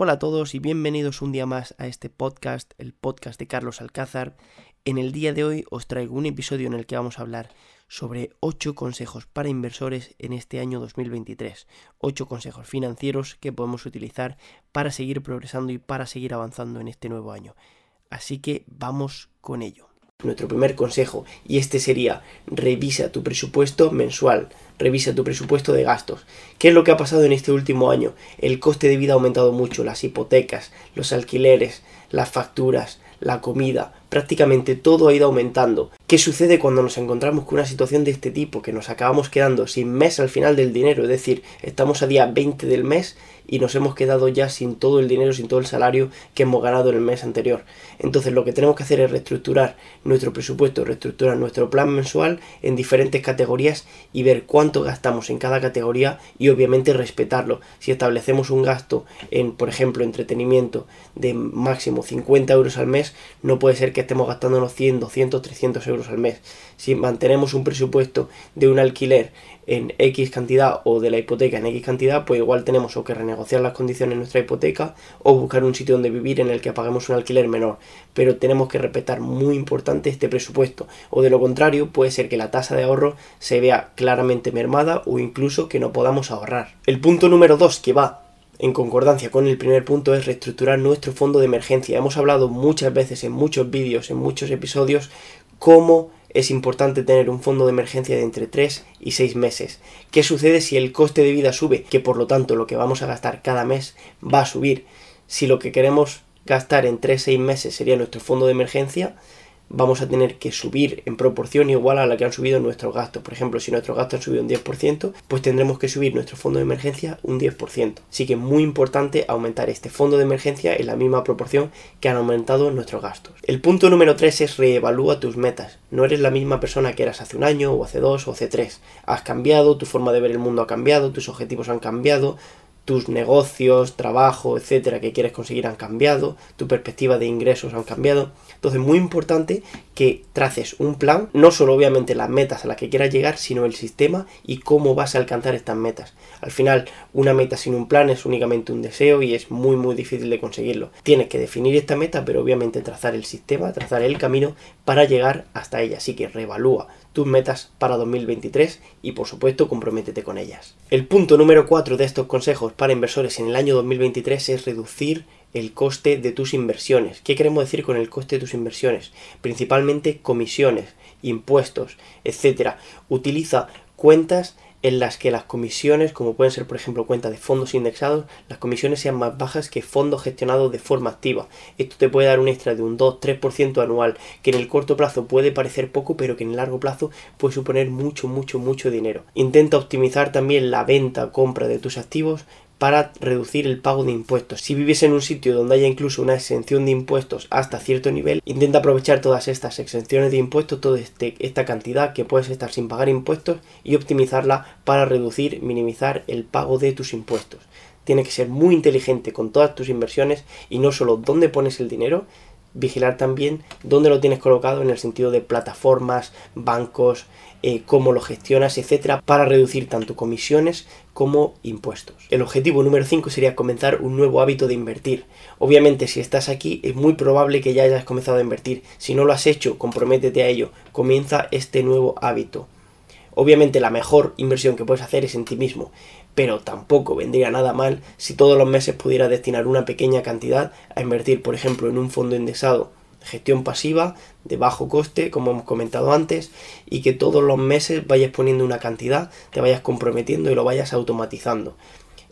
Hola a todos y bienvenidos un día más a este podcast, el podcast de Carlos Alcázar. En el día de hoy os traigo un episodio en el que vamos a hablar sobre 8 consejos para inversores en este año 2023. 8 consejos financieros que podemos utilizar para seguir progresando y para seguir avanzando en este nuevo año. Así que vamos con ello. Nuestro primer consejo, y este sería, revisa tu presupuesto mensual, revisa tu presupuesto de gastos. ¿Qué es lo que ha pasado en este último año? El coste de vida ha aumentado mucho, las hipotecas, los alquileres, las facturas, la comida, prácticamente todo ha ido aumentando. ¿Qué sucede cuando nos encontramos con una situación de este tipo? Que nos acabamos quedando sin mes al final del dinero, es decir, estamos a día 20 del mes y nos hemos quedado ya sin todo el dinero, sin todo el salario que hemos ganado en el mes anterior. Entonces lo que tenemos que hacer es reestructurar nuestro presupuesto, reestructurar nuestro plan mensual en diferentes categorías y ver cuánto gastamos en cada categoría y obviamente respetarlo. Si establecemos un gasto en, por ejemplo, entretenimiento de máximo 50 euros al mes, no puede ser que estemos gastándonos 100, 200, 300 euros al mes. Si mantenemos un presupuesto de un alquiler en X cantidad o de la hipoteca en X cantidad, pues igual tenemos o que renegociar las condiciones de nuestra hipoteca o buscar un sitio donde vivir en el que paguemos un alquiler menor. Pero tenemos que respetar muy importante este presupuesto. O de lo contrario, puede ser que la tasa de ahorro se vea claramente mermada o incluso que no podamos ahorrar. El punto número 2 que va en concordancia con el primer punto es reestructurar nuestro fondo de emergencia. Hemos hablado muchas veces en muchos vídeos, en muchos episodios, cómo es importante tener un fondo de emergencia de entre 3 y 6 meses. ¿Qué sucede si el coste de vida sube? Que por lo tanto lo que vamos a gastar cada mes va a subir. Si lo que queremos gastar en 3-6 meses sería nuestro fondo de emergencia, vamos a tener que subir en proporción igual a la que han subido nuestros gastos. Por ejemplo, si nuestros gastos han subido un 10%, pues tendremos que subir nuestro fondo de emergencia un 10%. Así que es muy importante aumentar este fondo de emergencia en la misma proporción que han aumentado nuestros gastos. El punto número 3 es reevalúa tus metas. No eres la misma persona que eras hace un año o hace dos o hace tres. Has cambiado, tu forma de ver el mundo ha cambiado, tus objetivos han cambiado, tus negocios, trabajo, etcétera, que quieres conseguir han cambiado, tu perspectiva de ingresos han cambiado. Entonces, muy importante que traces un plan, no solo obviamente las metas a las que quieras llegar, sino el sistema y cómo vas a alcanzar estas metas. Al final, una meta sin un plan es únicamente un deseo y es muy muy difícil de conseguirlo. Tienes que definir esta meta, pero obviamente trazar el sistema, trazar el camino para llegar hasta ella. Así que reevalúa tus metas para 2023 y por supuesto comprométete con ellas. El punto número 4 de estos consejos para inversores en el año 2023 es reducir el coste de tus inversiones. ¿Qué queremos decir con el coste de tus inversiones? Principalmente comisiones, impuestos, etcétera. Utiliza cuentas en las que las comisiones, como pueden ser por ejemplo cuentas de fondos indexados, las comisiones sean más bajas que fondos gestionados de forma activa. Esto te puede dar un extra de un 2-3% anual, que en el corto plazo puede parecer poco, pero que en el largo plazo puede suponer mucho, mucho, mucho dinero. Intenta optimizar también la venta, compra de tus activos para reducir el pago de impuestos. Si vives en un sitio donde haya incluso una exención de impuestos hasta cierto nivel, intenta aprovechar todas estas exenciones de impuestos, toda este, esta cantidad que puedes estar sin pagar impuestos y optimizarla para reducir, minimizar el pago de tus impuestos. Tienes que ser muy inteligente con todas tus inversiones y no solo dónde pones el dinero, vigilar también dónde lo tienes colocado en el sentido de plataformas, bancos, eh, cómo lo gestionas, etcétera, para reducir tanto comisiones como impuestos. El objetivo número 5 sería comenzar un nuevo hábito de invertir. Obviamente, si estás aquí, es muy probable que ya hayas comenzado a invertir. Si no lo has hecho, comprométete a ello. Comienza este nuevo hábito. Obviamente la mejor inversión que puedes hacer es en ti mismo, pero tampoco vendría nada mal si todos los meses pudieras destinar una pequeña cantidad a invertir, por ejemplo, en un fondo indexado gestión pasiva de bajo coste, como hemos comentado antes, y que todos los meses vayas poniendo una cantidad, te vayas comprometiendo y lo vayas automatizando.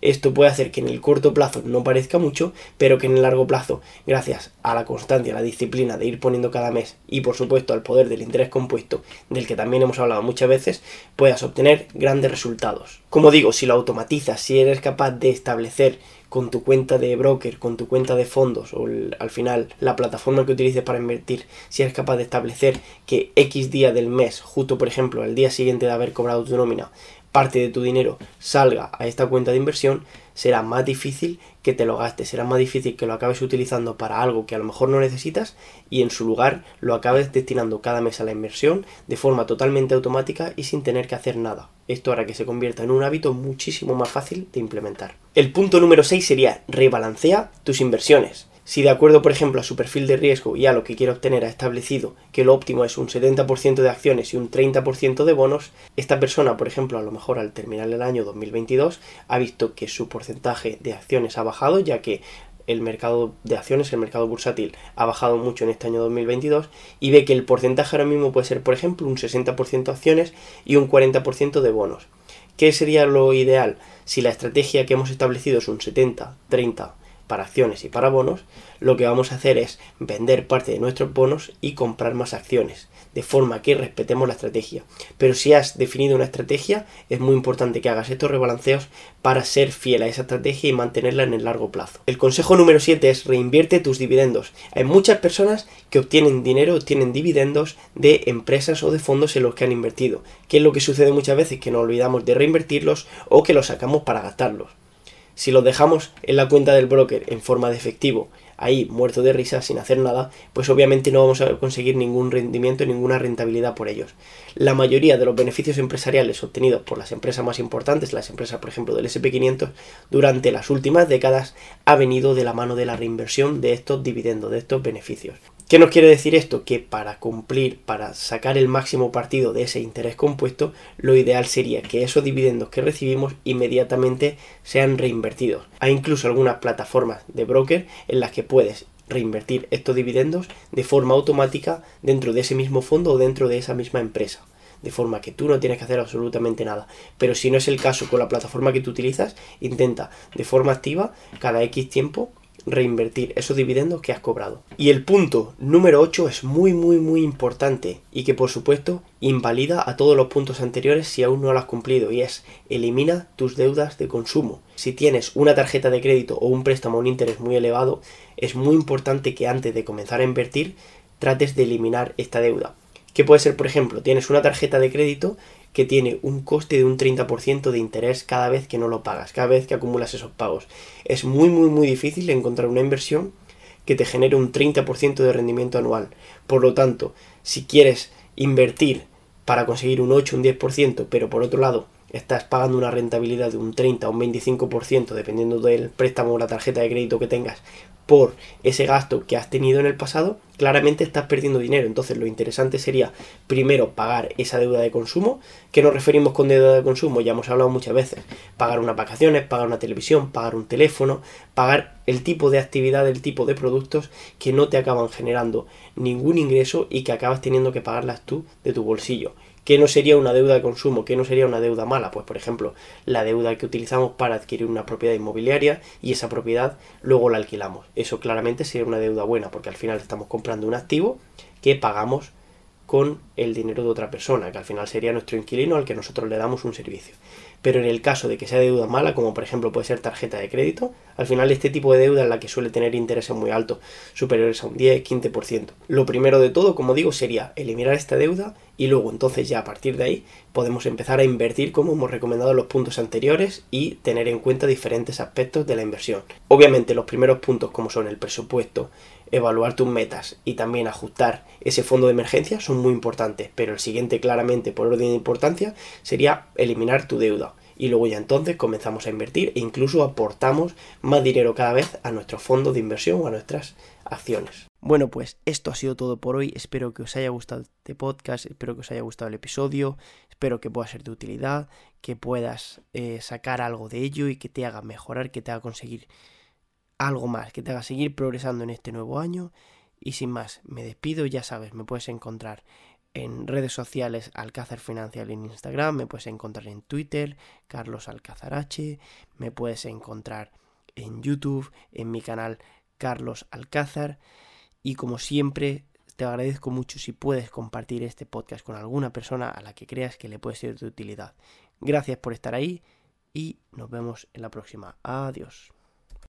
Esto puede hacer que en el corto plazo no parezca mucho, pero que en el largo plazo, gracias a la constancia, a la disciplina de ir poniendo cada mes y por supuesto al poder del interés compuesto, del que también hemos hablado muchas veces, puedas obtener grandes resultados. Como digo, si lo automatizas, si eres capaz de establecer con tu cuenta de broker, con tu cuenta de fondos o al final la plataforma que utilices para invertir, si eres capaz de establecer que X día del mes, justo por ejemplo el día siguiente de haber cobrado tu nómina, parte de tu dinero salga a esta cuenta de inversión, será más difícil que te lo gastes, será más difícil que lo acabes utilizando para algo que a lo mejor no necesitas y en su lugar lo acabes destinando cada mes a la inversión de forma totalmente automática y sin tener que hacer nada. Esto hará que se convierta en un hábito muchísimo más fácil de implementar. El punto número 6 sería rebalancea tus inversiones. Si de acuerdo, por ejemplo, a su perfil de riesgo y a lo que quiere obtener ha establecido que lo óptimo es un 70% de acciones y un 30% de bonos, esta persona, por ejemplo, a lo mejor al terminar el año 2022 ha visto que su porcentaje de acciones ha bajado, ya que el mercado de acciones, el mercado bursátil, ha bajado mucho en este año 2022 y ve que el porcentaje ahora mismo puede ser, por ejemplo, un 60% acciones y un 40% de bonos. ¿Qué sería lo ideal? Si la estrategia que hemos establecido es un 70, 30, para acciones y para bonos, lo que vamos a hacer es vender parte de nuestros bonos y comprar más acciones, de forma que respetemos la estrategia. Pero si has definido una estrategia, es muy importante que hagas estos rebalanceos para ser fiel a esa estrategia y mantenerla en el largo plazo. El consejo número 7 es reinvierte tus dividendos. Hay muchas personas que obtienen dinero, obtienen dividendos de empresas o de fondos en los que han invertido. ¿Qué es lo que sucede muchas veces? Que nos olvidamos de reinvertirlos o que los sacamos para gastarlos. Si los dejamos en la cuenta del broker en forma de efectivo, ahí muerto de risa, sin hacer nada, pues obviamente no vamos a conseguir ningún rendimiento, ninguna rentabilidad por ellos. La mayoría de los beneficios empresariales obtenidos por las empresas más importantes, las empresas por ejemplo del SP500, durante las últimas décadas ha venido de la mano de la reinversión de estos dividendos, de estos beneficios. ¿Qué nos quiere decir esto? Que para cumplir, para sacar el máximo partido de ese interés compuesto, lo ideal sería que esos dividendos que recibimos inmediatamente sean reinvertidos. Hay incluso algunas plataformas de broker en las que puedes reinvertir estos dividendos de forma automática dentro de ese mismo fondo o dentro de esa misma empresa de forma que tú no tienes que hacer absolutamente nada. Pero si no es el caso con la plataforma que tú utilizas, intenta de forma activa cada X tiempo reinvertir esos dividendos que has cobrado. Y el punto número 8 es muy muy muy importante y que por supuesto invalida a todos los puntos anteriores si aún no lo has cumplido y es elimina tus deudas de consumo. Si tienes una tarjeta de crédito o un préstamo a un interés muy elevado, es muy importante que antes de comenzar a invertir trates de eliminar esta deuda. Que puede ser, por ejemplo, tienes una tarjeta de crédito que tiene un coste de un 30% de interés cada vez que no lo pagas, cada vez que acumulas esos pagos. Es muy, muy, muy difícil encontrar una inversión que te genere un 30% de rendimiento anual. Por lo tanto, si quieres invertir para conseguir un 8, un 10%, pero por otro lado estás pagando una rentabilidad de un 30 o un 25%, dependiendo del préstamo o la tarjeta de crédito que tengas, por ese gasto que has tenido en el pasado, claramente estás perdiendo dinero. Entonces lo interesante sería primero pagar esa deuda de consumo. ¿Qué nos referimos con deuda de consumo? Ya hemos hablado muchas veces. Pagar unas vacaciones, pagar una televisión, pagar un teléfono, pagar el tipo de actividad, el tipo de productos que no te acaban generando ningún ingreso y que acabas teniendo que pagarlas tú de tu bolsillo. ¿Qué no sería una deuda de consumo? ¿Qué no sería una deuda mala? Pues por ejemplo, la deuda que utilizamos para adquirir una propiedad inmobiliaria y esa propiedad luego la alquilamos. Eso claramente sería una deuda buena porque al final estamos comprando un activo que pagamos con el dinero de otra persona, que al final sería nuestro inquilino al que nosotros le damos un servicio. Pero en el caso de que sea deuda mala, como por ejemplo puede ser tarjeta de crédito, al final este tipo de deuda es la que suele tener intereses muy altos, superiores a un 10-15%. Lo primero de todo, como digo, sería eliminar esta deuda y luego entonces ya a partir de ahí podemos empezar a invertir como hemos recomendado en los puntos anteriores y tener en cuenta diferentes aspectos de la inversión. Obviamente los primeros puntos como son el presupuesto, evaluar tus metas y también ajustar ese fondo de emergencia son muy importantes, pero el siguiente claramente por orden de importancia sería eliminar tu deuda y luego ya entonces comenzamos a invertir e incluso aportamos más dinero cada vez a nuestros fondos de inversión o a nuestras acciones. Bueno, pues esto ha sido todo por hoy. Espero que os haya gustado este podcast, espero que os haya gustado el episodio, espero que pueda ser de utilidad, que puedas eh, sacar algo de ello y que te haga mejorar, que te haga conseguir algo más, que te haga seguir progresando en este nuevo año. Y sin más, me despido, ya sabes, me puedes encontrar en redes sociales Alcázar Financial en Instagram, me puedes encontrar en Twitter, Carlos Alcázar H, me puedes encontrar en YouTube, en mi canal Carlos Alcázar. Y como siempre, te agradezco mucho si puedes compartir este podcast con alguna persona a la que creas que le puede ser de utilidad. Gracias por estar ahí y nos vemos en la próxima. Adiós.